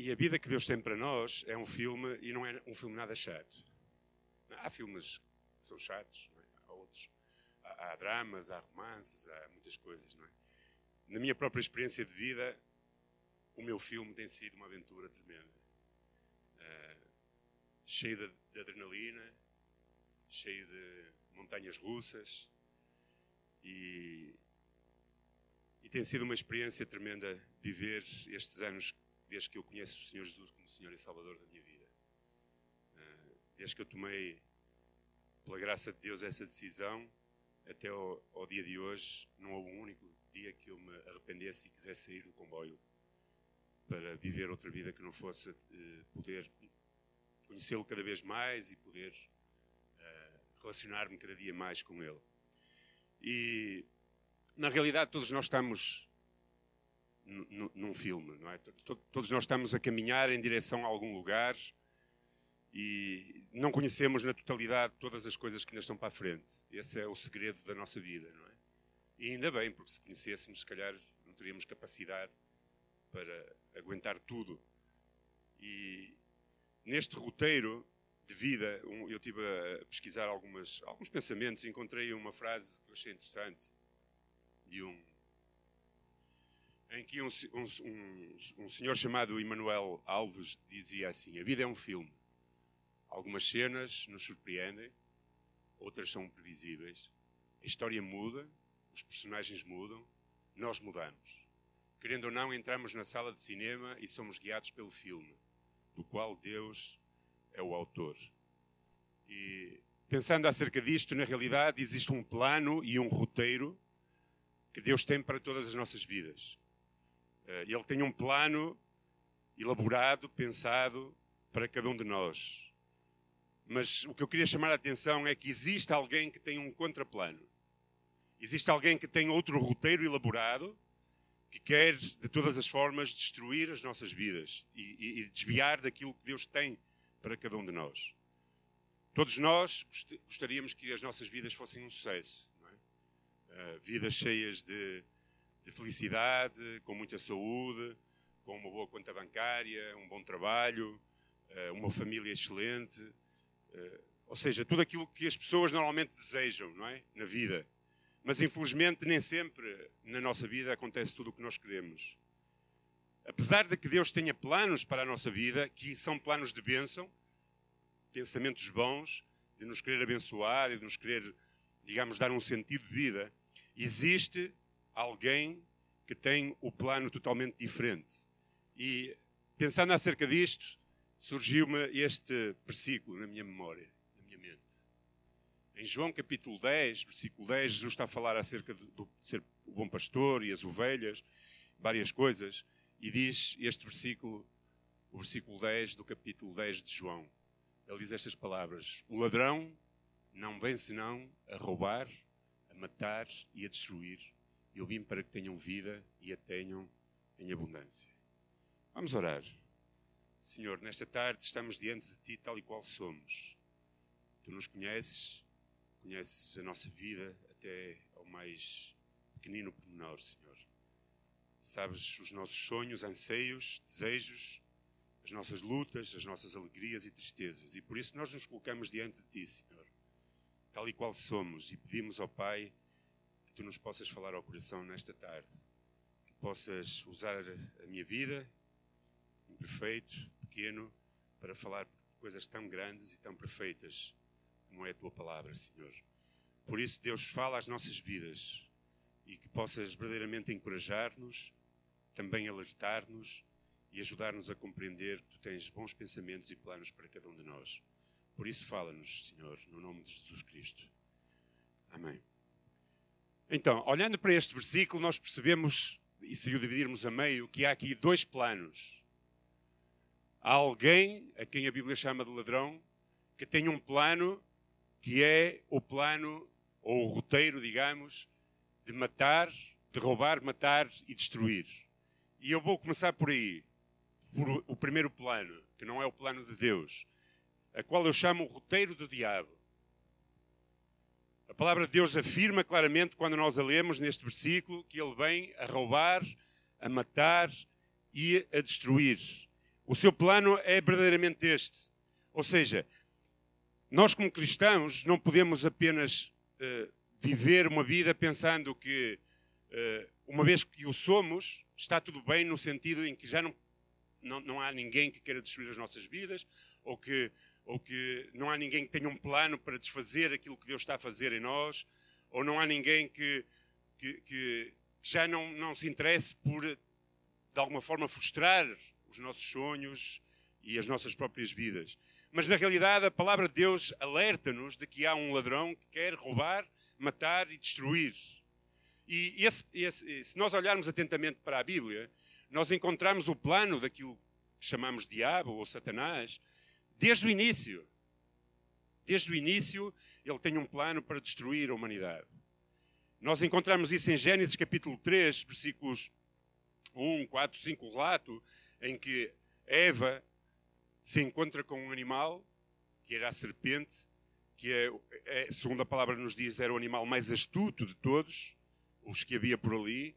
E a vida que Deus tem para nós é um filme e não é um filme nada chato. Há filmes que são chatos, é? há outros. Há, há, dramas, há romances, há muitas coisas. Não é? Na minha própria experiência de vida, o meu filme tem sido uma aventura tremenda. Uh, cheio de, de adrenalina, cheio de montanhas russas e, e tem sido uma experiência tremenda viver estes anos desde que eu conheço o Senhor Jesus como Senhor e Salvador da minha vida. Ah, desde que eu tomei, pela graça de Deus, essa decisão, até ao, ao dia de hoje, não houve um único dia que eu me arrependesse e quisesse sair do comboio para viver outra vida que não fosse uh, poder conhecê-lo cada vez mais e poder uh, relacionar-me cada dia mais com ele. E, na realidade, todos nós estamos num filme, não é? Todos nós estamos a caminhar em direção a algum lugar e não conhecemos na totalidade todas as coisas que ainda estão para a frente. Esse é o segredo da nossa vida, não é? E ainda bem, porque se conhecêssemos, se calhar não teríamos capacidade para aguentar tudo. E neste roteiro de vida, eu tive a pesquisar algumas, alguns pensamentos, encontrei uma frase que eu achei interessante de um em que um, um, um senhor chamado Emanuel Alves dizia assim: A vida é um filme. Algumas cenas nos surpreendem, outras são previsíveis. A história muda, os personagens mudam, nós mudamos. Querendo ou não, entramos na sala de cinema e somos guiados pelo filme, do qual Deus é o autor. E pensando acerca disto, na realidade existe um plano e um roteiro que Deus tem para todas as nossas vidas. Eh, ele tem um plano elaborado, pensado para cada um de nós. Mas o que eu queria chamar a atenção é que existe alguém que tem um contraplano. Existe alguém que tem outro roteiro elaborado que quer, de todas as formas, destruir as nossas vidas e, e, e desviar daquilo que Deus tem para cada um de nós. Todos nós gostaríamos que as nossas vidas fossem um sucesso. É? Uh, vidas cheias de, de felicidade, com muita saúde, com uma boa conta bancária, um bom trabalho, eh, uma família excelente, eh, ou seja, tudo aquilo que as pessoas normalmente desejam, não é? Na vida. Mas infelizmente nem sempre na nossa vida acontece tudo o que nós queremos. Apesar de que Deus tenha planos para a nossa vida, que são planos de bênção, pensamentos bons, de nos querer abençoar e de nos querer, digamos, dar um sentido de vida, existe alguém que tem o plano totalmente diferente. E pensando acerca disto, surgiu-me este versículo na minha memória, na minha mente. Em João capítulo 10, versículo 10, Jesus está a falar acerca de, de ser o bom pastor e as ovelhas, várias coisas, e diz este versículo, o versículo 10 do capítulo 10 de João. Ele diz estas palavras: O ladrão não vem senão a roubar, a matar e a destruir. Eu vim para que tenham vida e a tenham em abundância. Vamos orar. Senhor, nesta tarde estamos diante de Ti tal e qual somos. Tu nos conheces, conheces a nossa vida até ao mais pequenino pormenor, Senhor. Sabes os nossos sonhos, anseios, desejos, as nossas lutas, as nossas alegrias e tristezas. E por isso nós nos colocamos diante de Ti, Senhor, tal e qual somos, e pedimos ao Pai tu nos possas falar ao coração nesta tarde, que possas usar a minha vida, imperfeito, pequeno, para falar coisas tão grandes e tão perfeitas como é a tua palavra, Senhor. Por isso, Deus, fala às nossas vidas e que possas verdadeiramente encorajar-nos, também alertar-nos e ajudar-nos a compreender que tu tens bons pensamentos e planos para cada um de nós. Por isso, fala-nos, Senhor, no nome de Jesus Cristo. Amém. Então, olhando para este versículo, nós percebemos, e se o dividirmos a meio, que há aqui dois planos. Há alguém, a quem a Bíblia chama de ladrão, que tem um plano que é o plano, ou o roteiro, digamos, de matar, de roubar, matar e destruir. E eu vou começar por aí, por o primeiro plano, que não é o plano de Deus, a qual eu chamo o roteiro do diabo. Palavra de Deus afirma claramente, quando nós a lemos neste versículo, que ele vem a roubar, a matar e a destruir. O seu plano é verdadeiramente este. Ou seja, nós como cristãos não podemos apenas uh, viver uma vida pensando que, uh, uma vez que o somos, está tudo bem no sentido em que já não, não, não há ninguém que queira destruir as nossas vidas ou que, ou que não há ninguém que tenha um plano para desfazer aquilo que Deus está a fazer em nós ou não há ninguém que, que, que já não, não se interesse por, de alguma forma, frustrar os nossos sonhos e as nossas próprias vidas. Mas na realidade a palavra de Deus alerta-nos de que há um ladrão que quer roubar, matar e destruir. E esse, esse, se nós olharmos atentamente para a Bíblia, nós encontramos o plano daquilo que chamamos diabo ou Satanás desde o início. Desde o início, ele tem um plano para destruir a humanidade. Nós encontramos isso em Gênesis capítulo 3, versículos 1, 4, 5, relato em que Eva se encontra com um animal, que era a serpente, que é, é, segundo a palavra nos diz, era o animal mais astuto de todos, os que havia por ali,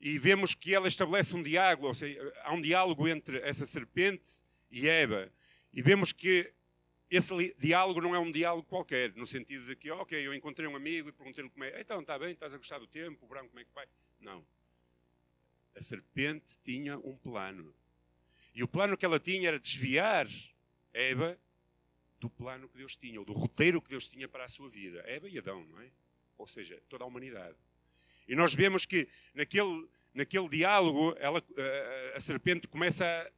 e vemos que ela estabelece um diálogo, ou seja, há um diálogo entre essa serpente e Eva, e vemos que esse diálogo não é um diálogo qualquer, no sentido de que, ok, eu encontrei um amigo e perguntei-lhe como é, então, está bem, estás a gostar do tempo, o branco como é que vai? Não. A serpente tinha um plano. E o plano que ela tinha era desviar Eva do plano que Deus tinha, ou do roteiro que Deus tinha para a sua vida. Eva e Adão, não é? Ou seja, toda a humanidade. E nós vemos que naquele, naquele diálogo ela, a, a serpente começa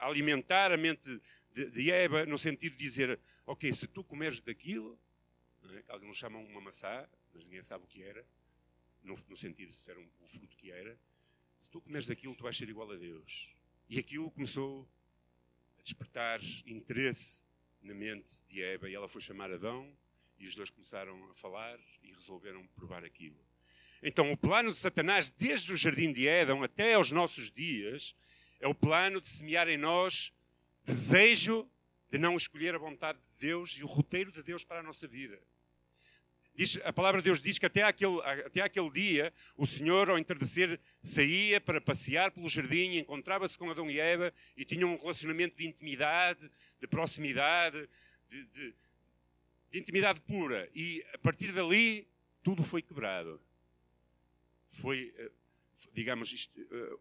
alimentar a mente de, de, Eva no sentido de dizer: Ok, se tu comeres daquilo, é? que alguns chamam uma maçã, mas ninguém sabe o que era, no, no sentido de ser um, o fruto que era, se tu comeres daquilo, tu vais ser igual a Deus. E aquilo começou a despertar interesse na mente de Eva e ela foi chamar Adão e os dois começaram a falar e resolveram provar aquilo. Então, o plano de Satanás, desde o jardim de Éden até aos nossos dias, é o plano de semear em nós desejo de não escolher a vontade de Deus e o roteiro de Deus para a nossa vida. Diz, a palavra de Deus diz que até aquele, até aquele dia o Senhor, ao entardecer, saía para passear pelo jardim, encontrava-se com Adão e Eva e tinha um relacionamento de intimidade, de proximidade, de, de, de intimidade pura. E a partir dali, tudo foi quebrado. Foi, eh, digamos, isto, eh,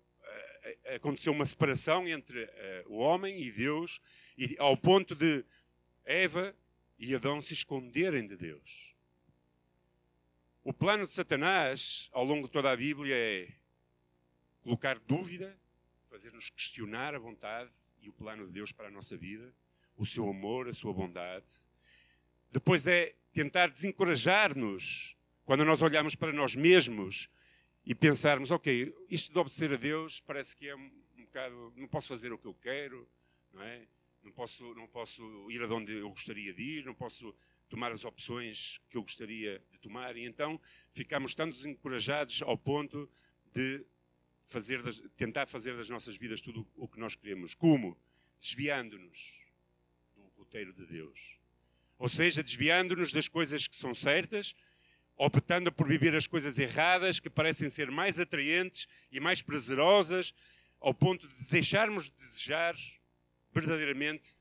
aconteceu uma separação entre o homem e Deus, e ao ponto de Eva e Adão se esconderem de Deus. O plano de Satanás, ao longo de toda a Bíblia, é colocar dúvida, fazer-nos questionar a vontade e o plano de Deus para a nossa vida, o seu amor, a sua bondade. Depois é tentar desencorajar-nos quando nós olhamos para nós mesmos e pensarmos, ok, isto de obedecer a Deus parece que é um, bocado, não posso fazer o que eu quero, não é? Não posso, não posso ir aonde eu gostaria de ir, não posso tomar as opções que eu gostaria de tomar, e então ficamos tão desencorajados ao ponto de fazer das, tentar fazer das nossas vidas tudo o que nós queremos. Como? Desviando-nos do roteiro de Deus. Ou seja, desviando-nos das coisas que são certas, optando por viver as coisas erradas, que parecem ser mais atraentes e mais prazerosas, ao ponto de deixarmos de desejar verdadeiramente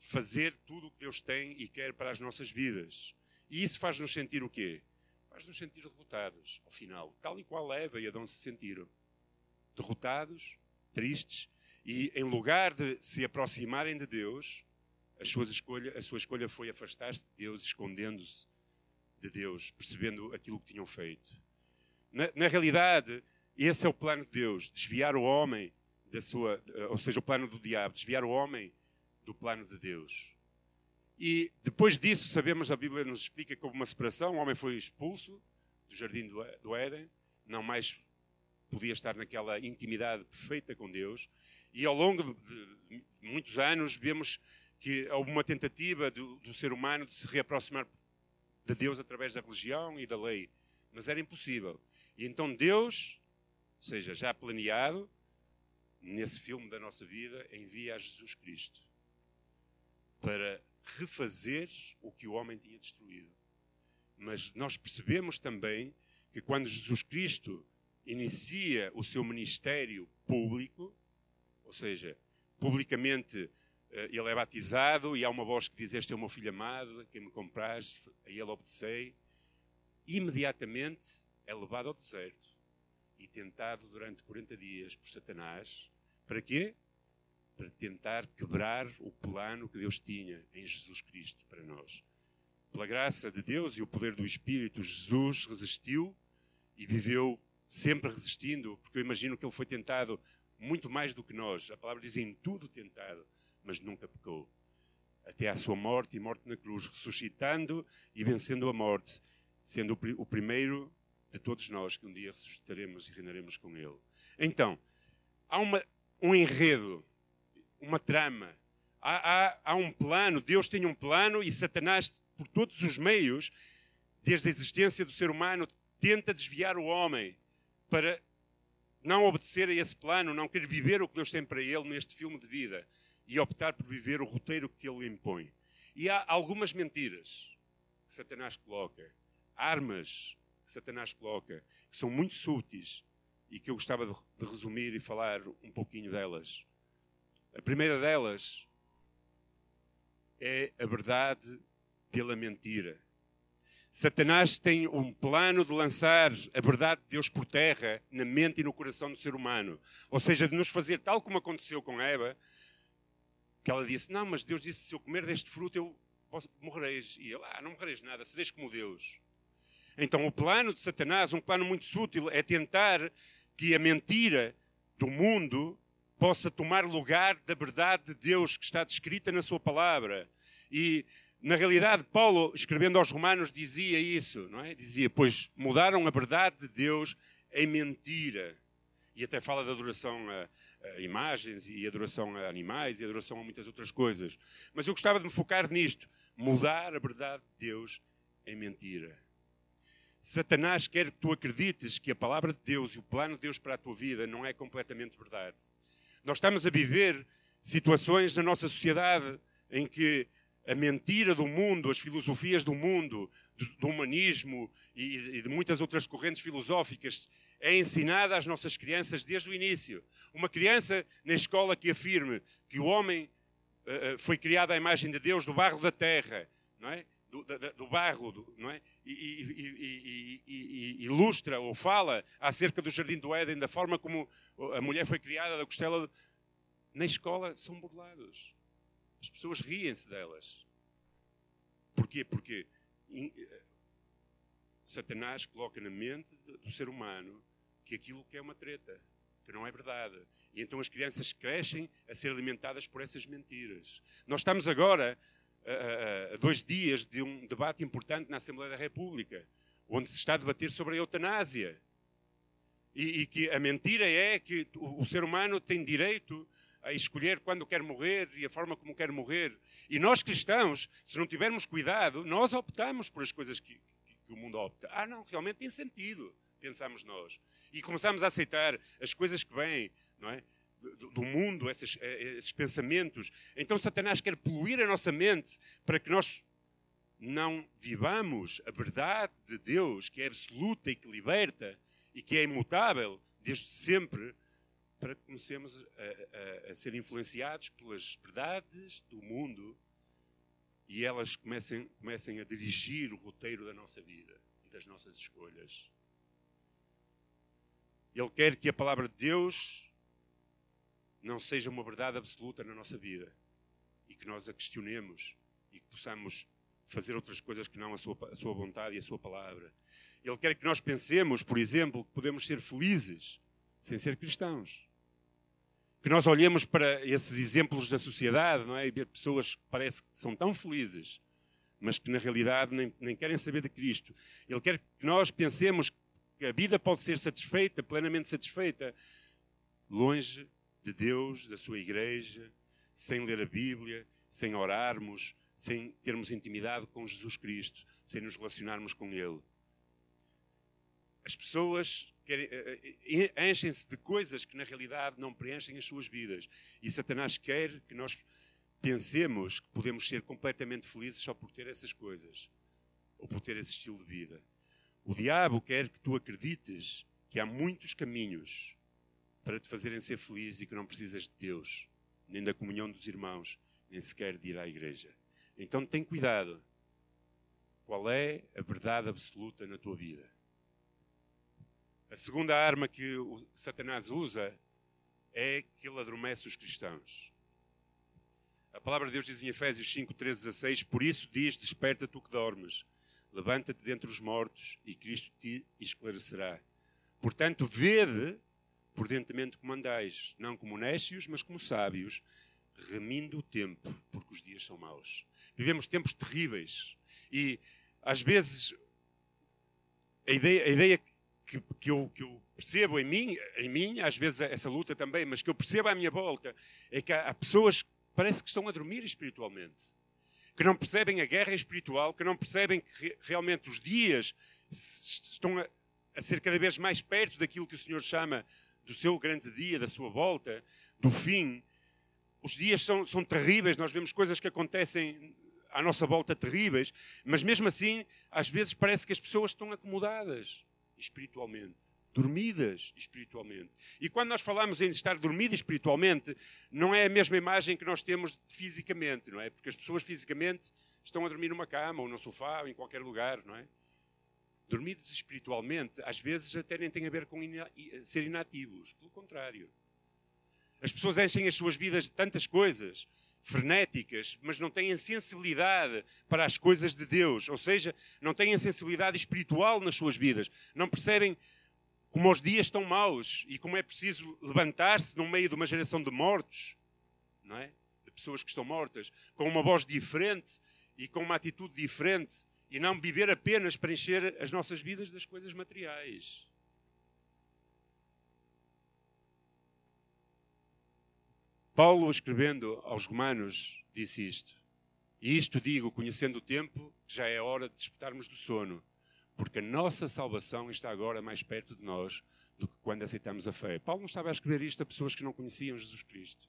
fazer tudo o que Deus tem e quer para as nossas vidas. E isso faz-nos sentir o quê? Faz-nos sentir derrotados, ao final, tal e qual Eva e Adão se sentiram. Derrotados, tristes, e em lugar de se aproximarem de Deus, a sua escolha, a sua escolha foi afastar-se de Deus, escondendo-se de Deus, percebendo aquilo que tinham feito. Na, na, realidade, esse é o plano de Deus: desviar o homem da sua, ou seja, o plano do diabo, desviar o homem do plano de Deus. E depois disso, sabemos, a Bíblia nos explica que houve uma separação, o homem foi expulso do jardim do Éden, não mais podia estar naquela intimidade perfeita com Deus. E ao longo de muitos anos, vemos que houve uma tentativa do, do ser humano de se reaproximar de Deus através da religião e da lei, mas era impossível. E então Deus, ou seja, já planeado, nesse filme da nossa vida, envia a Jesus Cristo para refazer o que o homem tinha destruído. Mas nós percebemos também que quando Jesus Cristo inicia o seu ministério público, ou seja, publicamente ele é batizado e há uma voz que diz: Este é o meu filho amado, quem me compraz, a ele obedecei. Imediatamente é levado ao deserto e tentado durante 40 dias por Satanás. Para quê? Para tentar quebrar o plano que Deus tinha em Jesus Cristo para nós. Pela graça de Deus e o poder do Espírito, Jesus resistiu e viveu sempre resistindo, porque eu imagino que ele foi tentado muito mais do que nós. A palavra diz em tudo tentado, mas nunca pecou. Até à sua morte e morte na cruz, ressuscitando e vencendo a morte, sendo o primeiro de todos nós que um dia ressuscitaremos e reinaremos com Ele. Então, há uma, um enredo, uma trama, há, há, há um plano, Deus tem um plano e Satanás, por todos os meios, desde a existência do ser humano, tenta desviar o homem para não obedecer a esse plano, não querer viver o que Deus tem para ele neste filme de vida e optar por viver o roteiro que ele impõe. E há algumas mentiras que Satanás coloca, armas que Satanás coloca, que são muito súteis e que eu gostava de, resumir e falar um pouquinho delas. A primeira delas é a verdade pela mentira. Satanás tem um plano de lançar a verdade de Deus por terra na mente e no coração do ser humano. Ou seja, de nos fazer tal como aconteceu com Eva, que ela disse: Não, mas Deus disse: se eu comer deste fruto, eu morrereis. E ele: Ah, não morrereis nada, sereis como Deus. Então, o plano de Satanás, um plano muito sutil, é tentar que a mentira do mundo possa tomar lugar da verdade de Deus que está descrita na sua palavra. E, na realidade, Paulo, escrevendo aos Romanos, dizia isso, não é? Dizia, pois mudaram a verdade de Deus em mentira. E até fala da adoração a, a imagens e adoração a animais e adoração a muitas outras coisas. Mas eu gostava de me focar nisto. Mudar a verdade de Deus em mentira. Satanás quer que tu acredites que a palavra de Deus e o plano de Deus para a tua vida não é completamente verdade. Nós estamos a viver situações na nossa sociedade em que a mentira do mundo, as filosofias do mundo, do, humanismo e, de muitas outras correntes filosóficas é ensinada às nossas crianças desde o início. Uma criança na escola que afirme que o homem uh, foi criado à imagem de Deus do barro da terra, não é? do, do, do barro, do, não é? E, e, e, e, ilustra ou fala acerca do jardim do Éden, da forma como a mulher foi criada, da costela. Na escola são burlados. As pessoas riem-se delas. Porquê? Porque Satanás coloca na mente do ser humano que aquilo que é uma treta, que não é verdade. E então as crianças crescem a ser alimentadas por essas mentiras. Nós estamos agora a, dois dias de um debate importante na Assembleia da República, onde se está a debater sobre a eutanásia. E, e que a mentira é que o, o, ser humano tem direito a escolher quando quer morrer e a forma como quer morrer. E nós cristãos, se não tivermos cuidado, nós optamos por as coisas que, que, que o mundo opta. Ah, não, realmente tem sentido, pensamos nós. E começamos a aceitar as coisas que vêm, não é? do, do mundo, esses, eh, esses pensamentos. Então Satanás quer poluir a nossa mente para que nós não vivamos a verdade de Deus, que é absoluta e que liberta e que é imutável desde sempre, para que comecemos a, a, a, ser influenciados pelas verdades do mundo e elas comecem, comecem a dirigir o roteiro da nossa vida e das nossas escolhas. Ele quer que a palavra de Deus não seja uma verdade absoluta na nossa vida e que nós a questionemos e que possamos fazer outras coisas que não a sua, a sua vontade e a sua palavra. Ele quer que nós pensemos, por exemplo, que podemos ser felizes sem ser cristãos. Que nós olhemos para esses exemplos da sociedade não é? e ver pessoas que parece que são tão felizes, mas que na realidade nem, nem querem saber de Cristo. Ele quer que nós pensemos que a vida pode ser satisfeita, plenamente satisfeita, longe de Deus, da sua igreja, sem ler a Bíblia, sem orarmos, sem termos intimidade com Jesus Cristo, sem nos relacionarmos com Ele. As pessoas eh, eh, enchem-se de coisas que na realidade não preenchem as suas vidas. E Satanás quer que nós pensemos que podemos ser completamente felizes só por ter essas coisas, ou por ter esse estilo de vida. O diabo quer que tu acredites que há muitos caminhos para te fazerem ser feliz e que não precisas de Deus, nem da comunhão dos irmãos, nem sequer de ir à igreja. Então tem cuidado. Qual é a verdade absoluta na tua vida? A segunda arma que Satanás usa é que ele adormece os cristãos. A palavra de Deus diz em Efésios 5, 13, 16: Por isso diz: Desperta tu que dormes, levanta-te dentre os mortos e Cristo te esclarecerá. Portanto, vede prudentemente como andais, não como nécios, mas como sábios, remindo o tempo, porque os dias são maus. Vivemos tempos terríveis e, às vezes, a ideia, a ideia que, que, eu, que eu percebo em mim, em mim, às vezes essa luta também, mas que eu percebo à minha volta, é que há, há pessoas que parece que estão a dormir espiritualmente, que não percebem a guerra espiritual, que não percebem que realmente os dias estão a, ser cada vez mais perto daquilo que o Senhor chama do seu grande dia, da sua volta, do fim. Os dias são, são terríveis, nós vemos coisas que acontecem à nossa volta terríveis, mas mesmo assim, às vezes parece que as pessoas estão acomodadas espiritualmente, dormidas espiritualmente. E quando nós falamos em estar dormido espiritualmente, não é a mesma imagem que nós temos fisicamente, não é? Porque as pessoas fisicamente estão a dormir numa cama ou no sofá ou em qualquer lugar, não é? Dormidos espiritualmente, às vezes até nem tem a ver com ina ser inativos, pelo contrário. As pessoas enchem as suas vidas de tantas coisas frenéticas, mas não têm sensibilidade para as coisas de Deus, ou seja, não têm sensibilidade espiritual nas suas vidas, não percebem como os dias estão maus e como é preciso levantar-se no meio de uma geração de mortos, não é? De pessoas que estão mortas, com uma voz diferente e com uma atitude diferente e não viver apenas para encher as nossas vidas das coisas materiais. Paulo, escrevendo aos Romanos, disse isto. E isto digo, conhecendo o tempo, já é hora de despertarmos do sono, porque a nossa salvação está agora mais perto de nós do que quando aceitamos a fé. Paulo não estava a escrever isto a pessoas que não conheciam Jesus Cristo.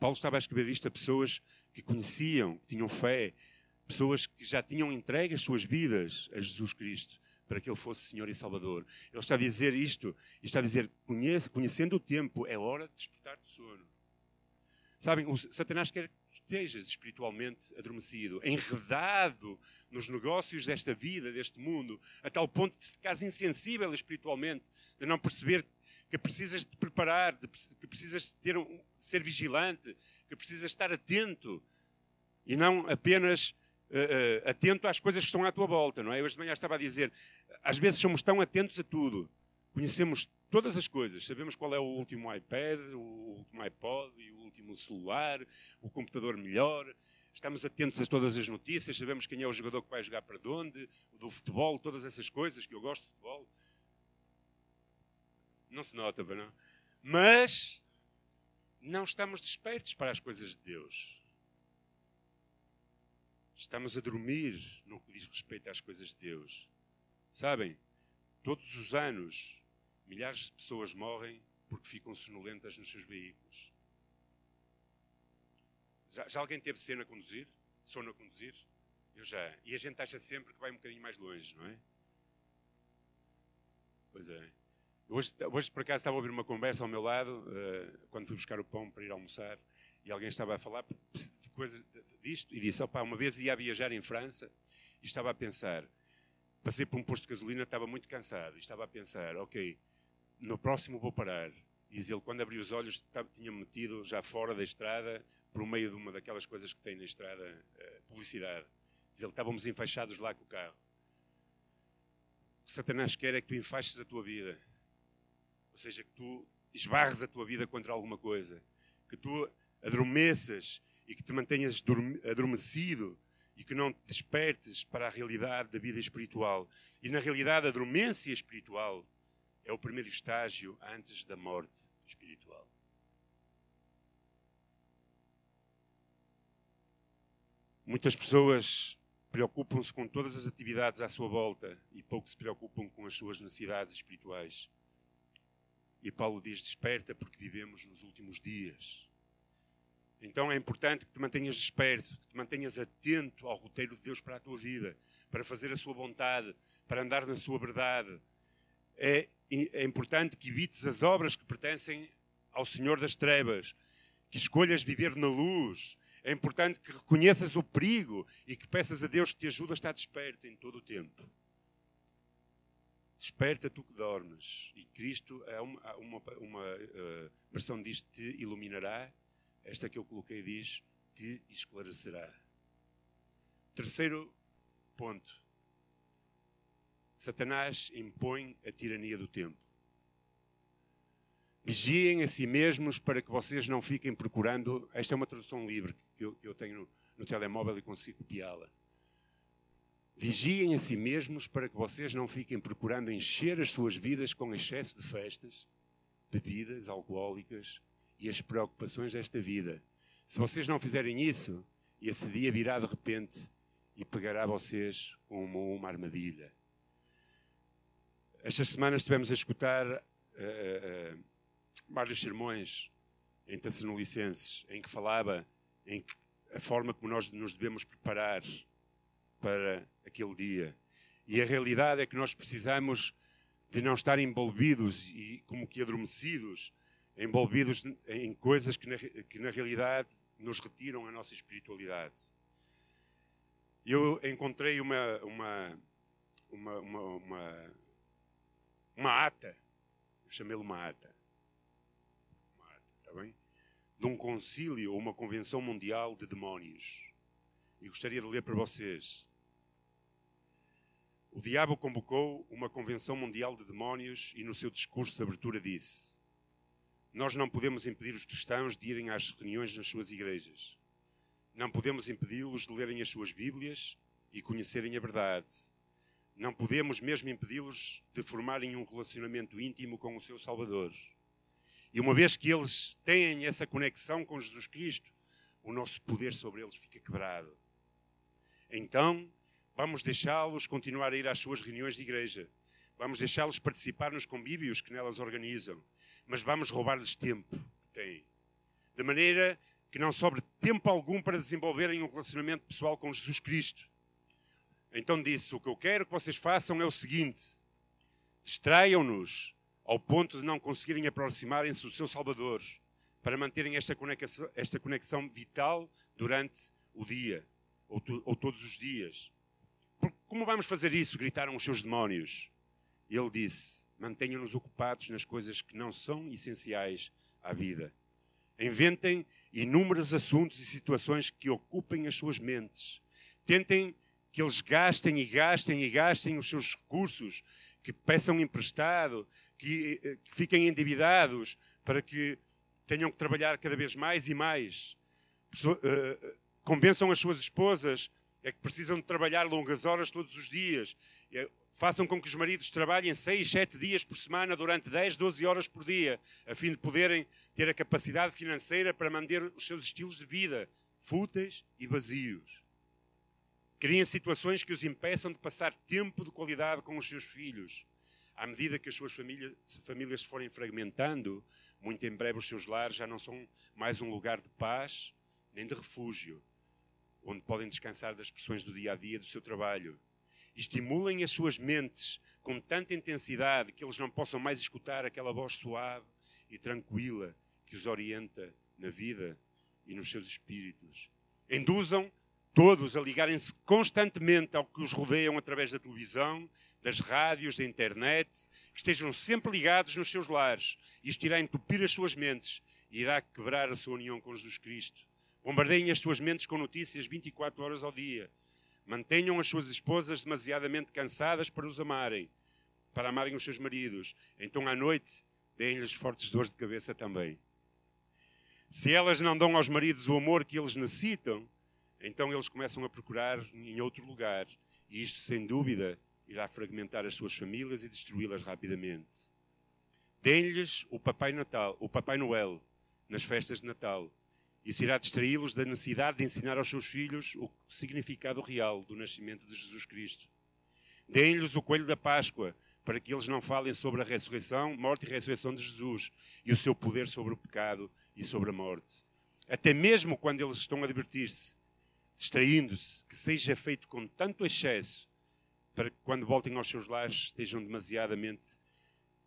Paulo estava a escrever isto a pessoas que conheciam, que tinham fé, pessoas que já tinham entregue as suas vidas a Jesus Cristo para que ele fosse Senhor e Salvador. Ele está a dizer isto, e está a dizer, conhecendo o tempo, é hora de despertar do sono. Sabem, Satanás quer que estejas espiritualmente adormecido, enredado nos negócios desta vida, deste mundo, a tal ponto de ficares insensível espiritualmente, de não perceber que precisas de preparar, de, que precisas ter um, ser vigilante, que precisas estar atento e não apenas uh, uh, atento às coisas que estão à tua volta, não é? Hoje de manhã estava a dizer, às vezes somos tão atentos a tudo, conhecemos todas as coisas. Sabemos qual é o último iPad, o último iPod e o último celular, o computador melhor. Estamos atentos a todas as notícias, sabemos quem é o jogador que vai jogar para onde, do futebol, todas essas coisas, que eu gosto de futebol. Não se nota, não? Mas não estamos despertos para as coisas de Deus. Estamos a dormir no que diz respeito às coisas de Deus. Sabem, todos os anos Milhares de pessoas morrem porque ficam sonolentas nos seus veículos. Já, já alguém teve cena a conduzir? Sono a conduzir? Eu já. E a gente acha sempre que vai um bocadinho mais longe, não é? Pois é. Hoje, hoje por acaso, estava a ouvir uma conversa ao meu lado, uh, quando fui buscar o pão para ir almoçar, e alguém estava a falar de coisas disto, e disse: opa, uma vez ia a viajar em França, e estava a pensar, passei por um posto de gasolina, estava muito cansado, e estava a pensar, ok, no próximo vou parar. Diz ele, quando abriu os olhos, tinha-me metido já fora da estrada, por meio de uma daquelas coisas que tem na estrada, uh, publicidade. Diz ele, estávamos enfaixados lá com o carro. O que Satanás quer é que tu enfaixes a tua vida. Ou seja, que tu esbarres a tua vida contra alguma coisa. Que tu adormeças e que te mantenhas adormecido e que não te despertes para a realidade da vida espiritual. E na realidade, a dormência espiritual é o primeiro estágio antes da morte espiritual. Muitas pessoas preocupam-se com todas as atividades à sua volta e pouco se preocupam com as suas necessidades espirituais. E Paulo diz: Desperta, porque vivemos nos últimos dias. Então é importante que te mantenhas desperto, que te mantenhas atento ao roteiro de Deus para a tua vida, para fazer a sua vontade, para andar na sua verdade, é, é importante que evites as obras que pertencem ao Senhor das Trevas, que escolhas viver na luz. É importante que reconheças o perigo e que peças a Deus que te ajude a estar desperto em todo o tempo. Desperta tu que dormes. E Cristo, é uma, uma, uma uh, versão diz, te iluminará. Esta que eu coloquei diz, te esclarecerá. Terceiro ponto. Satanás impõe a tirania do tempo. Vigiem a si mesmos para que vocês não fiquem procurando. Esta é uma tradução livre que eu, que eu tenho no, no telemóvel e consigo copiá-la. Vigiem a si mesmos para que vocês não fiquem procurando encher as suas vidas com excesso de festas, bebidas alcoólicas e as preocupações desta vida. Se vocês não fizerem isso, esse dia virá de repente e pegará vocês com uma, uma armadilha. Estas semanas estivemos a escutar uh, uh, vários sermões em Tessalonicenses em que falava em que a forma como nós nos devemos preparar para aquele dia. E a realidade é que nós precisamos de não estar envolvidos e como que adormecidos, envolvidos em coisas que na, que na realidade nos retiram a nossa espiritualidade. Eu encontrei uma, uma, uma, uma, uma, uma ata, chamei-lhe uma ata, uma ata, está bem? De um concílio ou uma convenção mundial de demónios. E gostaria de ler para vocês. O diabo convocou uma convenção mundial de demónios e no seu discurso de abertura disse: Nós não podemos impedir os cristãos de irem às reuniões nas suas igrejas. Não podemos impedi-los de lerem as suas Bíblias e conhecerem a verdade. Não podemos mesmo impedi-los de formarem um relacionamento íntimo com o seu Salvador. E uma vez que eles têm essa conexão com Jesus Cristo, o nosso poder sobre eles fica quebrado. Então, Vamos deixá-los continuar a ir às suas reuniões de igreja. Vamos deixá-los participar nos convívios que nelas organizam. Mas vamos roubar-lhes tempo que têm. De maneira que não sobre tempo algum para desenvolverem um relacionamento pessoal com Jesus Cristo. Então disse: O que eu quero que vocês façam é o seguinte: distraiam-nos ao ponto de não conseguirem aproximarem-se do seu Salvador, para manterem esta conexão, esta conexão vital durante o dia, ou, tu, ou todos os dias. Como vamos fazer isso? gritaram os seus demónios. Ele disse: Mantenham-nos ocupados nas coisas que não são essenciais à vida. Inventem inúmeros assuntos e situações que ocupem as suas mentes. Tentem que eles gastem e gastem e gastem os seus recursos, que peçam emprestado, que, eh, que fiquem endividados para que tenham que trabalhar cada vez mais e mais. Uh, convençam as suas esposas é que precisam de trabalhar longas horas todos os dias. Façam com que os maridos trabalhem 6, 7 dias por semana durante 10, 12 horas por dia, a fim de poderem ter a capacidade financeira para manter os seus estilos de vida fúteis e vazios. Criem situações que os impeçam de passar tempo de qualidade com os seus filhos. À medida que as suas famílias, famílias se forem fragmentando, muito em breve os seus lares já não são mais um lugar de paz nem de refúgio, onde podem descansar das pressões do dia a dia do seu trabalho. Estimulem as suas mentes com tanta intensidade que eles não possam mais escutar aquela voz suave e tranquila que os orienta na vida e nos seus espíritos. Induzam todos a ligarem-se constantemente ao que os rodeiam através da televisão, das rádios, da internet, que estejam sempre ligados nos seus lares. Isto irá entupir as suas mentes e irá quebrar a sua união com Jesus Cristo Bombardeiem as suas mentes com notícias 24 horas ao dia. Mantenham as suas esposas demasiadamente cansadas para os amarem, para amarem os seus maridos. Então, à noite, deem-lhes fortes dores de cabeça também. Se elas não dão aos maridos o amor que eles necessitam, então eles começam a procurar em outro lugar. E isto, sem dúvida, irá fragmentar as suas famílias e destruí-las rapidamente. Deem-lhes o Papai Natal, o Papai Noel, nas festas de Natal isso irá distraí-los da necessidade de ensinar aos seus filhos o significado real do nascimento de Jesus Cristo. Deem-lhes o coelho da Páscoa, para que eles não falem sobre a ressurreição, morte e ressurreição de Jesus e o seu poder sobre o pecado e sobre a morte. Até mesmo quando eles estão a divertir-se, distraindo-se, que seja feito com tanto excesso, para que quando voltem aos seus lares estejam demasiadamente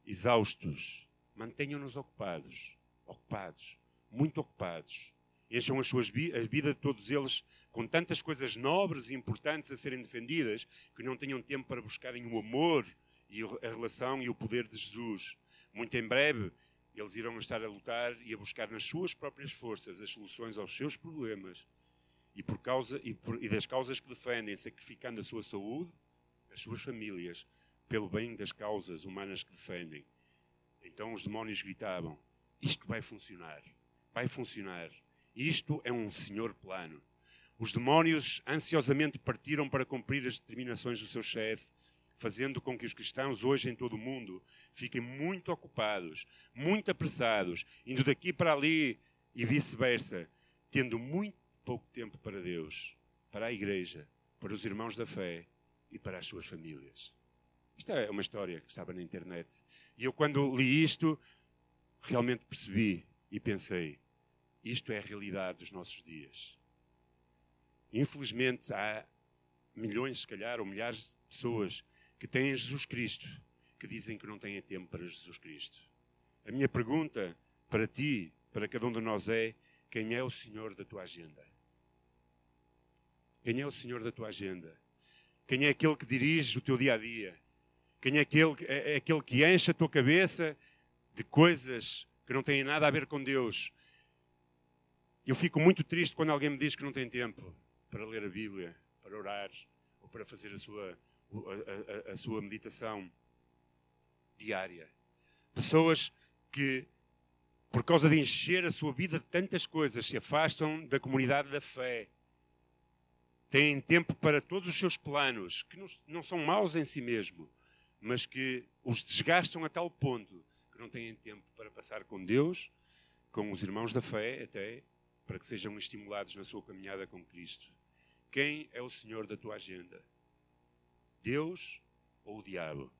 exaustos, mantenham-nos ocupados, ocupados, muito ocupados. Encham as suas a vida de todos eles com tantas coisas nobres e importantes a serem defendidas que não tenham tempo para buscarem o amor e a relação e o poder de Jesus. Muito em breve, eles irão estar a lutar e a buscar nas suas próprias forças as soluções aos seus problemas e, por causa, e, por, e das causas que defendem, sacrificando a sua saúde, as suas famílias, pelo bem das causas humanas que defendem. Então os demónios gritavam: Isto vai funcionar, vai funcionar. Isto é um senhor plano. Os demónios ansiosamente partiram para cumprir as determinações do seu chefe, fazendo com que os cristãos hoje em todo o mundo fiquem muito ocupados, muito apressados, indo daqui para ali e vice-versa, tendo muito pouco tempo para Deus, para a igreja, para os irmãos da fé e para as suas famílias. Isto é uma história que estava na internet. E eu, quando li isto, realmente percebi e pensei: isto é a realidade dos nossos dias. Infelizmente, há milhões, se calhar, ou milhares de pessoas que têm Jesus Cristo, que dizem que não têm tempo para Jesus Cristo. A minha pergunta para ti, para cada um de nós é: quem é o Senhor da tua agenda? Quem é o Senhor da tua agenda? Quem é aquele que dirige o teu dia a dia? Quem é aquele, é, é aquele que enche a tua cabeça de coisas que não têm nada a ver com Deus? Eu fico muito triste quando alguém me diz que não tem tempo para ler a Bíblia, para orar ou para fazer a sua a, a, a sua meditação diária. Pessoas que, por causa de encher a sua vida de tantas coisas, se afastam da comunidade da fé. Têm tempo para todos os seus planos, que não, são maus em si mesmo, mas que os desgastam a tal ponto que não têm tempo para passar com Deus, com os irmãos da fé, até para que sejam estimulados na sua caminhada com Cristo. Quem é o Senhor da tua agenda? Deus ou o diabo?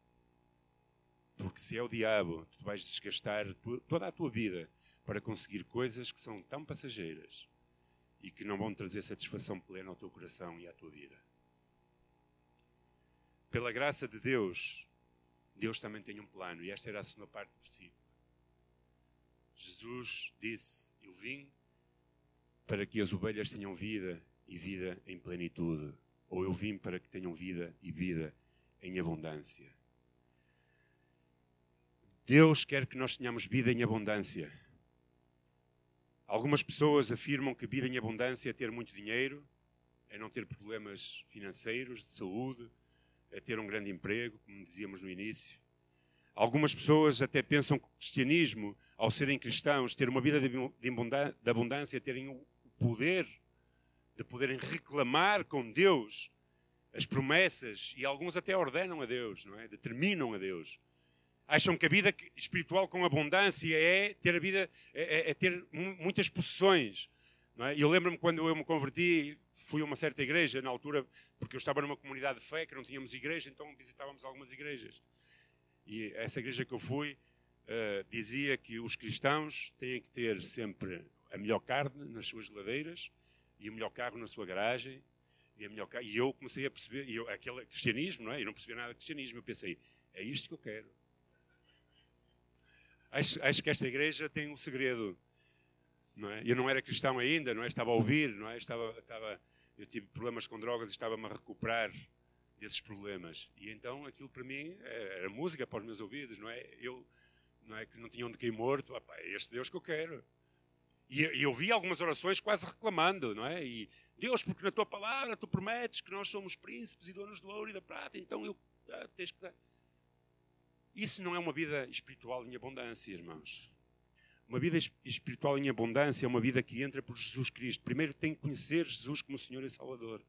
Porque se é o diabo, tu vais desgastar toda a tua vida para conseguir coisas que são tão passageiras e que não vão trazer satisfação plena ao teu coração e à tua vida. Pela graça de Deus, Deus também tem um plano, e esta era a segunda parte do versículo. Jesus disse: Eu vim para que as ovelhas tenham vida e vida em plenitude ou eu vim para que tenham vida e vida em abundância. Deus quer que nós tenhamos vida em abundância. Algumas pessoas afirmam que vida em abundância é ter muito dinheiro, é não ter problemas financeiros, de saúde, é ter um grande emprego, como dizíamos no início. Algumas pessoas até pensam que o cristianismo, ao serem cristãos, ter uma vida de abundância, terem o poder de poderem reclamar com Deus as promessas e alguns até ordenam a Deus, não é? Determinam a Deus. Acham que a vida espiritual com abundância é ter a vida é, é, é ter muitas possessões. Não é? Eu lembro-me quando eu me converti, fui a uma certa igreja na altura, porque eu estava numa comunidade de fé que não tínhamos igreja, então visitávamos algumas igrejas. E essa igreja que eu fui uh, dizia que os cristãos têm que ter sempre a melhor carne nas suas geladeiras e o melhor carro na sua garagem. E, a melhor, e eu comecei a perceber, e eu, aquele cristianismo, não é? Eu não percebia nada de cristianismo. Eu pensei, é isto que eu quero. Acho, acho que esta igreja tem um segredo. Não é? Eu não era cristão ainda, não é? Estava a ouvir, não é? Estava, estava, eu tive problemas com drogas e estava-me a recuperar desses problemas. E então aquilo para mim era música para os meus ouvidos, não é? Eu não é que não tinha onde cair morto, ah, é este Deus que eu quero. E, e eu vi algumas orações quase reclamando, não é? E Deus, porque na tua palavra tu prometes que nós somos príncipes e donos do ouro e da prata, então eu ah, tens que dar. Isso não é uma vida espiritual em abundância, irmãos. Uma vida espiritual em abundância é uma vida que entra por Jesus Cristo. Primeiro tem que conhecer Jesus como Senhor e Salvador.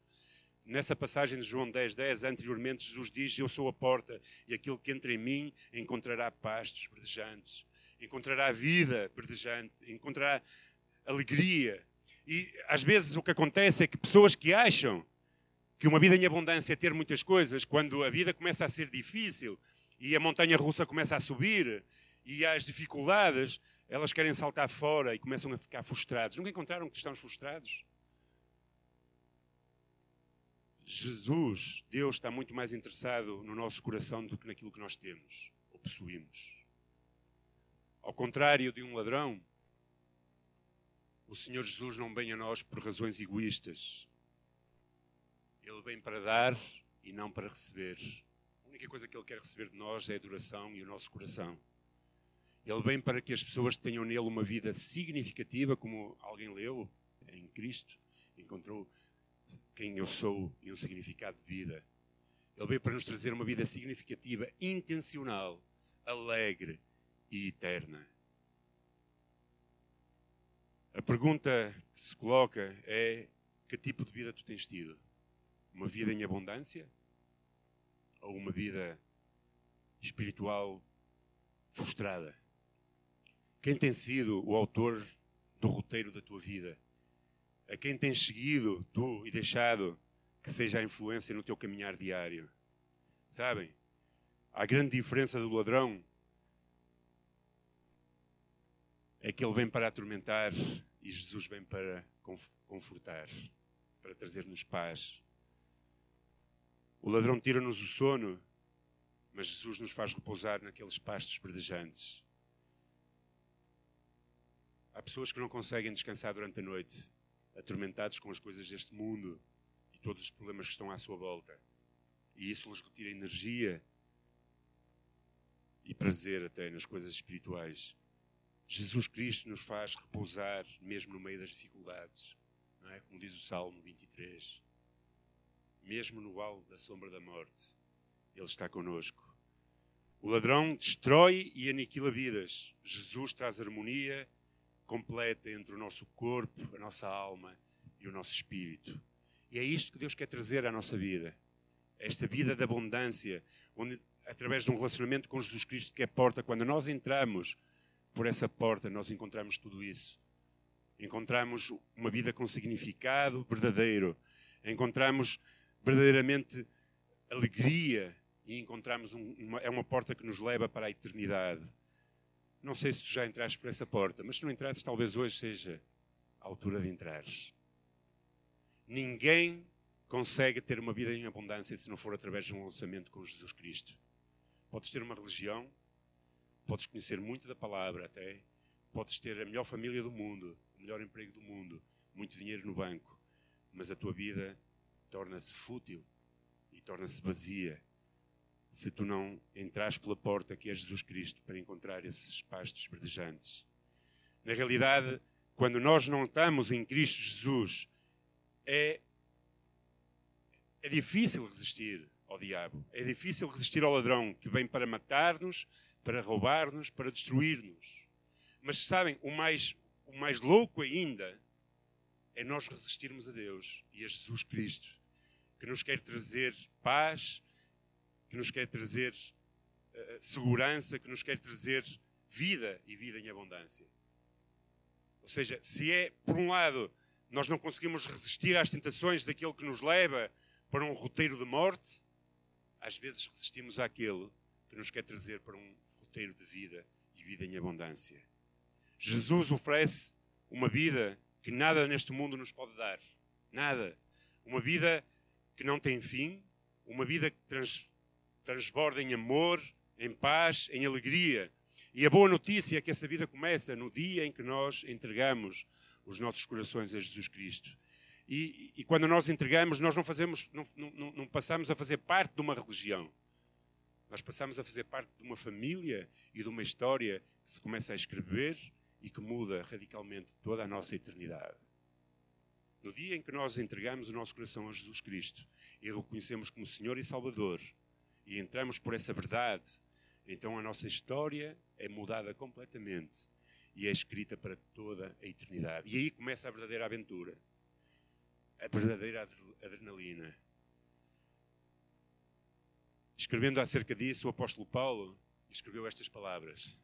Nessa passagem de João 10, 10, anteriormente, Jesus diz: Eu sou a porta, e aquele que entra em mim encontrará pastos verdejantes, encontrará vida verdejante, encontrará alegria. E às vezes o que acontece é que pessoas que acham que uma vida em abundância é ter muitas coisas, quando a vida começa a ser difícil e a montanha russa começa a subir e as dificuldades, elas querem saltar fora e começam a ficar frustrados. Nunca encontraram cristãos frustrados? Jesus, Deus, está muito mais interessado no nosso coração do que naquilo que nós temos ou possuímos. Ao contrário de um ladrão, o Senhor Jesus não vem a nós por razões egoístas. Ele vem para dar e não para receber. A única coisa que Ele quer receber de nós é a adoração e o nosso coração. Ele vem para que as pessoas tenham nele uma vida significativa, como alguém leu em Cristo, encontrou quem eu sou e um significado de vida. Ele veio para nos trazer uma vida significativa, intencional, alegre e eterna. A pergunta que se coloca é: que tipo de vida tu tens tido? Uma vida em abundância? Ou uma vida espiritual frustrada? Quem tem sido o autor do roteiro da tua vida? A quem tens seguido tu e deixado que seja a influência no teu caminhar diário? Sabem? A grande diferença do ladrão é que ele vem para atormentar e Jesus vem para confortar, para trazer-nos paz. O ladrão tira-nos o sono, mas Jesus nos faz repousar naqueles pastos verdejantes. Há pessoas que não conseguem descansar durante a noite, atormentados com as coisas deste mundo e todos os problemas que estão à sua volta. E isso lhes retira energia e prazer até nas coisas espirituais. Jesus Cristo nos faz repousar mesmo no meio das dificuldades, não é? Como diz o Salmo 23. Mesmo no vale da sombra da morte, Ele está conosco. O ladrão destrói e aniquila vidas. Jesus traz harmonia completa entre o nosso corpo, a nossa alma e o nosso espírito. E é isto que Deus quer trazer à nossa vida. Esta vida de abundância, onde através de um relacionamento com Jesus Cristo que é a porta, quando nós entramos por essa porta nós encontramos tudo isso. Encontramos uma vida com significado verdadeiro. Encontramos verdadeiramente alegria e encontramos um, uma, é uma porta que nos leva para a eternidade. Não sei se tu já entraste por essa porta, mas se não entraste, talvez hoje seja a altura de entrares. Ninguém consegue ter uma vida em abundância se não for através de um lançamento com Jesus Cristo. Podes ter uma religião, Podes conhecer muito da palavra até. Podes ter a melhor família do mundo, o melhor emprego do mundo, muito dinheiro no banco. Mas a tua vida torna-se fútil e torna-se vazia se tu não entras pela porta que é Jesus Cristo para encontrar esses pastos verdejantes. Na realidade, quando nós não estamos em Cristo Jesus, é, é difícil resistir ao diabo. É difícil resistir ao ladrão que vem para matar-nos, para roubar-nos, para destruir-nos. Mas sabem, o mais, o mais louco ainda é nós resistirmos a Deus e a Jesus Cristo, que nos quer trazer paz, que nos quer trazer uh, segurança, que nos quer trazer vida e vida em abundância. Ou seja, se é, por um lado, nós não conseguimos resistir às tentações daquele que nos leva para um roteiro de morte, às vezes resistimos àquele que nos quer trazer para um roteiro de vida e vida em abundância. Jesus oferece uma vida que nada neste mundo nos pode dar. Nada. Uma vida que não tem fim, uma vida que trans, transborda em amor, em paz, em alegria. E a boa notícia é que essa vida começa no dia em que nós entregamos os nossos corações a Jesus Cristo. E, e quando nós entregamos, nós não, fazemos, não, não, não passamos a fazer parte de uma religião. Nós passamos a fazer parte de uma família e de uma história que se começa a escrever e que muda radicalmente toda a nossa eternidade. No dia em que nós entregamos o nosso coração a Jesus Cristo e reconhecemos como Senhor e Salvador e entramos por essa verdade, então a nossa história é mudada completamente e é escrita para toda a eternidade. E aí começa a verdadeira aventura, a verdadeira adrenalina, Escrevendo acerca disso, o apóstolo Paulo escreveu estas palavras: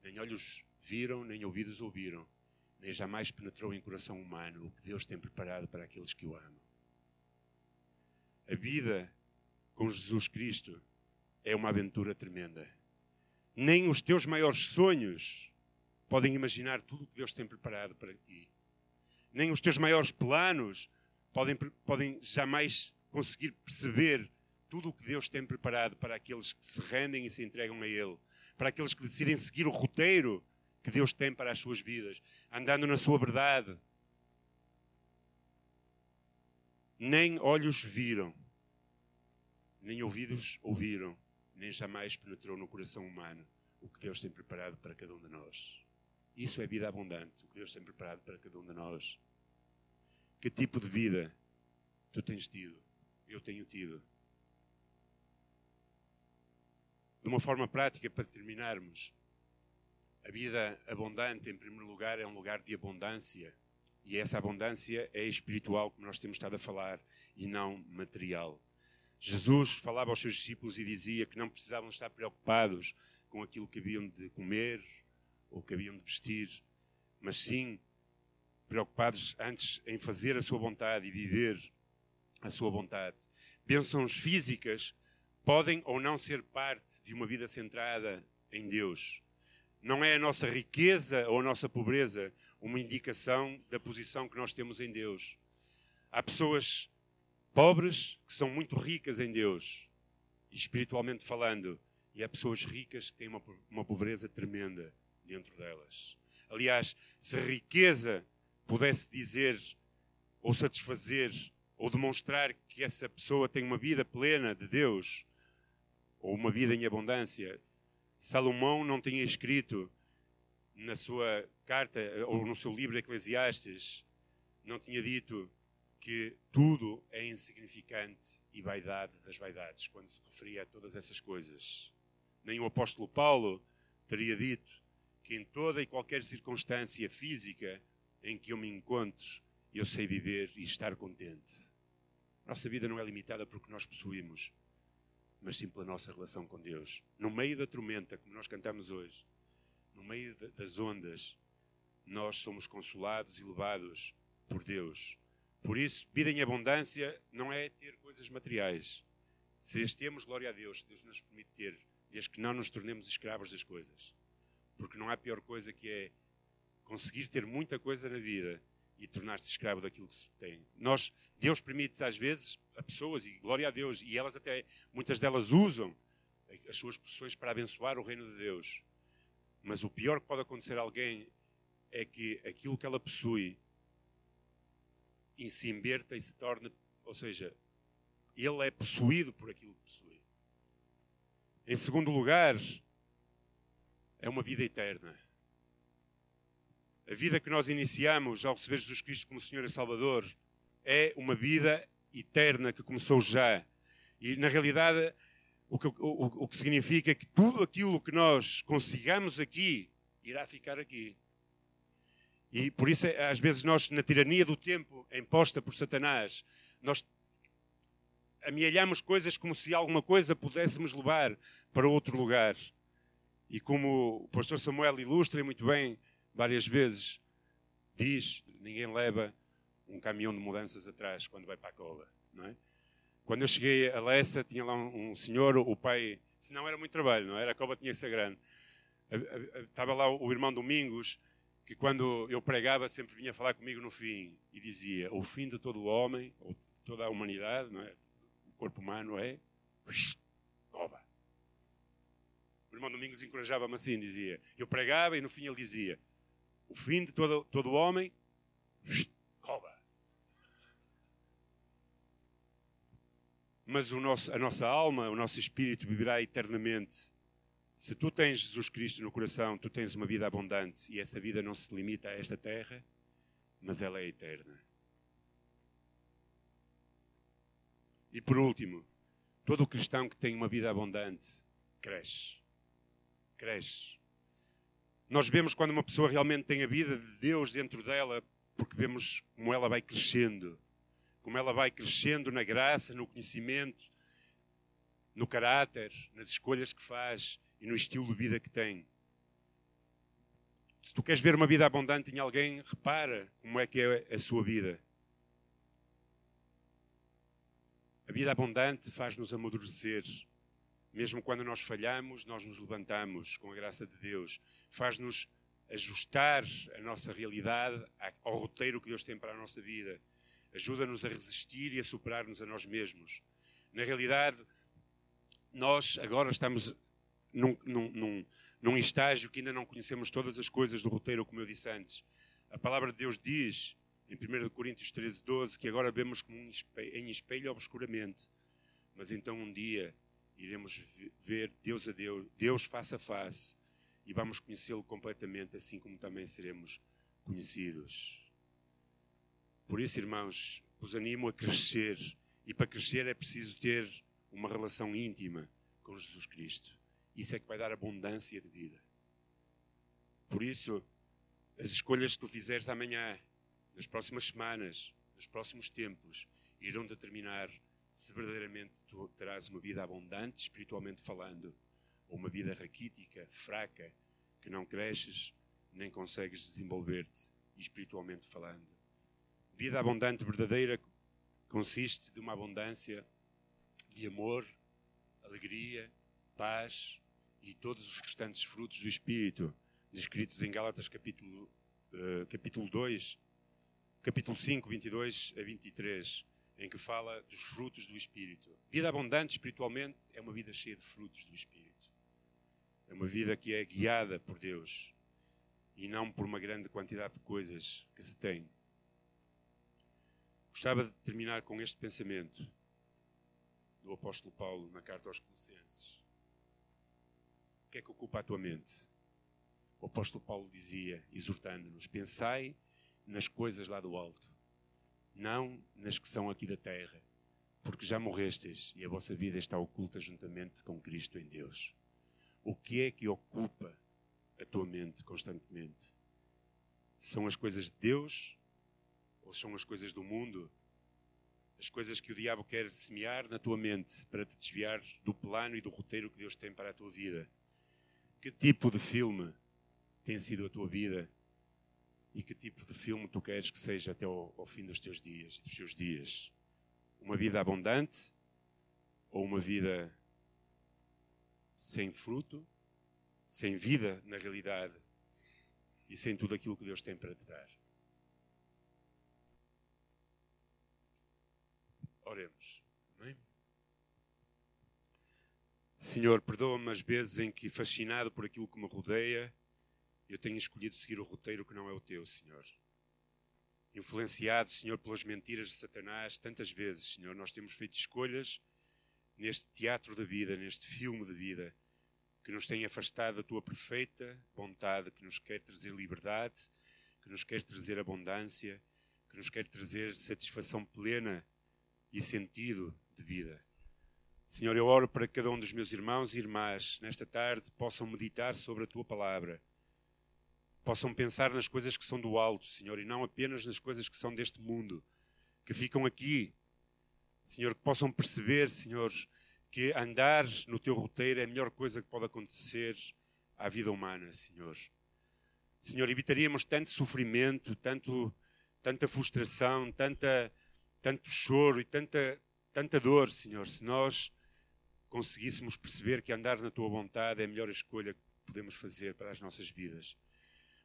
Nem olhos viram, nem ouvidos ouviram, nem jamais penetrou em coração humano o que Deus tem preparado para aqueles que o amam. A vida com Jesus Cristo é uma aventura tremenda. Nem os teus maiores sonhos podem imaginar tudo o que Deus tem preparado para ti. Nem os teus maiores planos podem, podem jamais conseguir perceber tudo o que Deus tem preparado para aqueles que se rendem e se entregam a Ele. para aqueles que decidem seguir o roteiro que Deus tem para as suas vidas, andando na sua verdade. Nem olhos viram, nem ouvidos ouviram, nem jamais penetrou no coração humano o que Deus tem preparado para cada um de nós. Isso é vida abundante, o que Deus tem preparado para cada um de nós. Que tipo de vida tu tens tido? Eu tenho tido. De uma forma prática, para terminarmos, a vida abundante, em primeiro lugar, é um lugar de abundância. E essa abundância é espiritual, como nós temos estado a falar, e não material. Jesus falava aos seus discípulos e dizia que não precisavam estar preocupados com aquilo que haviam de comer ou que haviam de vestir, mas sim preocupados antes em fazer a sua vontade e viver a sua vontade. Bênçãos físicas podem ou não ser parte de uma vida centrada em Deus. Não é a nossa riqueza ou a nossa pobreza uma indicação da posição que nós temos em Deus. Há pessoas pobres que são muito ricas em Deus, espiritualmente falando, e há pessoas ricas que têm uma, uma pobreza tremenda dentro delas. Aliás, se riqueza pudesse dizer ou satisfazer ou demonstrar que essa pessoa tem uma vida plena de Deus ou uma vida em abundância, Salomão não tinha escrito na sua carta ou no seu livro Eclesiastes, não tinha dito que tudo é insignificante e vaidade das vaidades, quando se referia a todas essas coisas. Nem o apóstolo Paulo teria dito que em toda e qualquer circunstância física em que eu me encontro, eu sei viver e estar contente. Nossa vida não é limitada por que nós possuímos, mas sim pela nossa relação com Deus. No meio da tormenta, como nós cantamos hoje, no meio das ondas, nós somos consolados e levados por Deus. Por isso, vida em abundância não é ter coisas materiais. Se as temos, glória a Deus, Deus nos permite ter, desde que não nos tornemos escravos das coisas. Porque não há pior coisa que é conseguir ter muita coisa na vida e tornar-se escravo daquilo que se tem. Nós, Deus permite às vezes a pessoas, e glória a Deus, e elas até, muitas delas usam as suas posições para abençoar o reino de Deus. Mas o pior que pode acontecer a alguém é que aquilo que ela possui se inverta e se torne, ou seja, ele é possuído por aquilo que possui. Em segundo lugar, é uma vida eterna. A vida que nós iniciamos ao receber Jesus Cristo como Senhor e Salvador é uma vida eterna que começou já. E, na realidade, o que, o, o que significa que tudo aquilo que nós consigamos aqui irá ficar aqui. E por isso, às vezes, nós, na tirania do tempo imposta por Satanás, nós amealhamos coisas como se alguma coisa pudéssemos levar para outro lugar. E como o pastor Samuel ilustra muito bem, várias vezes diz: ninguém leva um caminhão de mudanças atrás quando vai para a cova, não é? Quando eu cheguei a Lessa, tinha lá um, um senhor, o pai, se não era muito trabalho, não era? A cova tinha que ser grande. Estava lá o irmão Domingos, que quando eu pregava sempre vinha falar comigo no fim e dizia: o fim de todo o homem, ou toda a humanidade, não é? O corpo humano é cova. O irmão Domingos encorajava-me assim, dizia. Eu pregava e no fim ele dizia: o fim de todo, todo homem, cova. Mas o nosso, a nossa alma, o nosso espírito viverá eternamente. Se tu tens Jesus Cristo no coração, tu tens uma vida abundante e essa vida não se limita a esta terra, mas ela é eterna. E por último, todo cristão que tem uma vida abundante cresce. Cresce. Nós vemos quando uma pessoa realmente tem a vida de Deus dentro dela, porque vemos como ela vai crescendo, como ela vai crescendo na graça, no conhecimento, no caráter, nas escolhas que faz e no estilo de vida que tem. Se tu queres ver uma vida abundante em alguém, repara como é que é a sua vida. A vida abundante faz-nos amadurecer, mesmo quando nós falhamos, nós nos levantamos com a graça de Deus. Faz-nos ajustar a nossa realidade ao roteiro que Deus tem para a nossa vida. Ajuda-nos a resistir e a superar-nos a nós mesmos. Na realidade, nós agora estamos num, num, num, num estágio que ainda não conhecemos todas as coisas do roteiro, como eu disse antes. A palavra de Deus diz, em 1 Coríntios 13, 12, que agora vemos como em espelho obscuramente, mas então um dia iremos ver Deus a Deus, Deus face a face, e vamos conhecê-lo completamente, assim como também seremos conhecidos. Por isso, irmãos, vos animo a crescer, e para crescer é preciso ter uma relação íntima com Jesus Cristo. Isso é que vai dar abundância de vida. Por isso, as escolhas que tu fizeres amanhã, nas próximas semanas, nos próximos tempos, irão determinar se verdadeiramente tu terás uma vida abundante, espiritualmente falando, ou uma vida raquítica, fraca, que não cresces nem consegues desenvolver-te espiritualmente falando. Vida abundante verdadeira consiste de uma abundância de amor, alegria, paz e todos os restantes frutos do Espírito, descritos em Gálatas capítulo, uh, capítulo 2, capítulo 5, 22 a 23, em que fala dos frutos do Espírito. Vida abundante espiritualmente é uma vida cheia de frutos do Espírito. É uma vida que é guiada por Deus e não por uma grande quantidade de coisas que se tem. Gostava de terminar com este pensamento do apóstolo Paulo na carta aos Colossenses. O que é que ocupa a tua mente? O apóstolo Paulo dizia, exortando-nos: pensai nas coisas lá do alto, não nas que são aqui da terra, porque já morrestes e a vossa vida está oculta juntamente com Cristo em Deus. O que é que ocupa a tua mente constantemente? São as coisas de Deus ou são as coisas do mundo? As coisas que o diabo quer semear na tua mente para te desviar do plano e do roteiro que Deus tem para a tua vida? Que tipo de filme tem sido a tua vida? E que tipo de filme tu queres que seja até ao, ao fim dos teus dias dos seus dias? Uma vida abundante ou uma vida sem fruto, sem vida na realidade e sem tudo aquilo que Deus tem para te dar. Oremos. Amém? Senhor, perdoa-me as vezes em que, fascinado por aquilo que me rodeia, eu tenho escolhido seguir o roteiro que não é o teu, Senhor. Influenciado, Senhor, pelas mentiras de Satanás, tantas vezes, Senhor, nós temos feito escolhas neste teatro da vida, neste filme de vida, que nos tem afastado da tua perfeita vontade, que nos quer trazer liberdade, que nos quer trazer abundância, que nos quer trazer satisfação plena e sentido de vida. Senhor, eu oro para que cada um dos meus irmãos e irmãs nesta tarde possam meditar sobre a tua palavra, possam pensar nas coisas que são do alto, Senhor, e não apenas nas coisas que são deste mundo, que ficam aqui Senhor, que possam perceber, Senhor, que andar no teu roteiro é a melhor coisa que pode acontecer à vida humana, Senhor. Senhor, evitaríamos tanto sofrimento, tanto, tanta frustração, tanta, tanto choro e tanta, tanta dor, Senhor, se nós conseguíssemos perceber que andar na tua vontade é a melhor escolha que podemos fazer para as nossas vidas.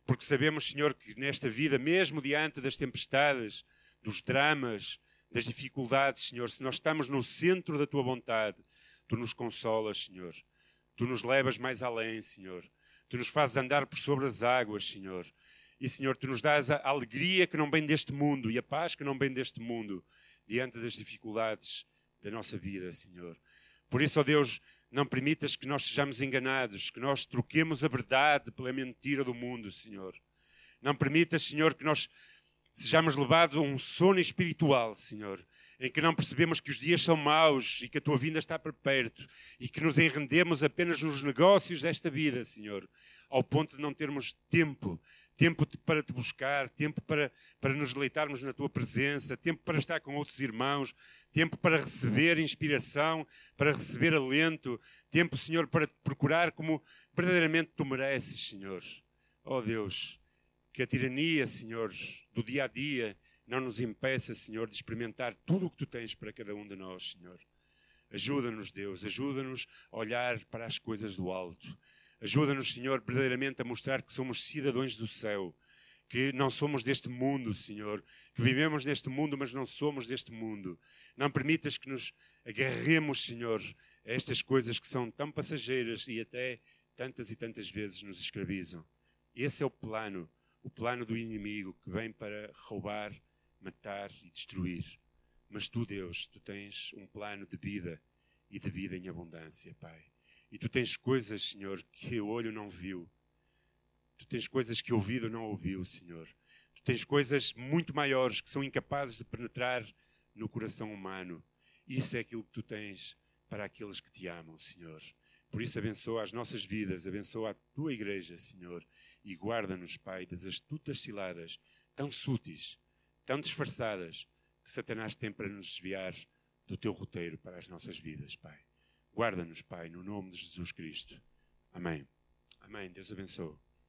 Porque sabemos, Senhor, que nesta vida, mesmo diante das tempestades, dos dramas, das dificuldades, Senhor, se nós estamos no centro da tua vontade, tu nos consolas, Senhor. Tu nos levas mais além, Senhor. Tu nos fazes andar por sobre as águas, Senhor. E, Senhor, tu nos dás a alegria que não vem deste mundo e a paz que não vem deste mundo diante das dificuldades da nossa vida, Senhor. Por isso, ó Deus, não permitas que nós sejamos enganados, que nós troquemos a verdade pela mentira do mundo, Senhor. Não permitas, Senhor, que nós sejamos levados a um sono espiritual, Senhor, em que não percebemos que os dias são maus e que a tua vinda está por perto e que nos enrendemos apenas nos negócios desta vida, Senhor, ao ponto de não termos tempo, tempo para te buscar, tempo para, para nos deleitarmos na tua presença, tempo para estar com outros irmãos, tempo para receber inspiração, para receber alento, tempo, Senhor, para te procurar como verdadeiramente tu mereces, Senhor. Oh Deus, que a tirania, Senhor, do dia a dia não nos impeça, Senhor, de experimentar tudo o que tu tens para cada um de nós, Senhor. Ajuda-nos, Deus, ajuda-nos a olhar para as coisas do alto. Ajuda-nos, Senhor, verdadeiramente a mostrar que somos cidadãos do céu, que não somos deste mundo, Senhor, que vivemos neste mundo, mas não somos deste mundo. Não permitas que nos agarremos, Senhor, a estas coisas que são tão passageiras e até tantas e tantas vezes nos escravizam. Esse é o plano, o plano do inimigo que vem para roubar, matar e destruir. Mas tu, Deus, tu tens um plano de vida e de vida em abundância, Pai. E tu tens coisas, Senhor, que o olho não viu. Tu tens coisas que o ouvido não ouviu, Senhor. Tu tens coisas muito maiores que são incapazes de penetrar no coração humano. Isso é aquilo que tu tens para aqueles que te amam, Senhor. Por isso, abençoa as nossas vidas, abençoa a tua igreja, Senhor, e guarda-nos, Pai, das astutas ciladas tão súteis, tão disfarçadas, que Satanás tem para nos desviar do teu roteiro para as nossas vidas, Pai. Guarda-nos, Pai, no nome de Jesus Cristo. Amém. Amém. Deus abençoe.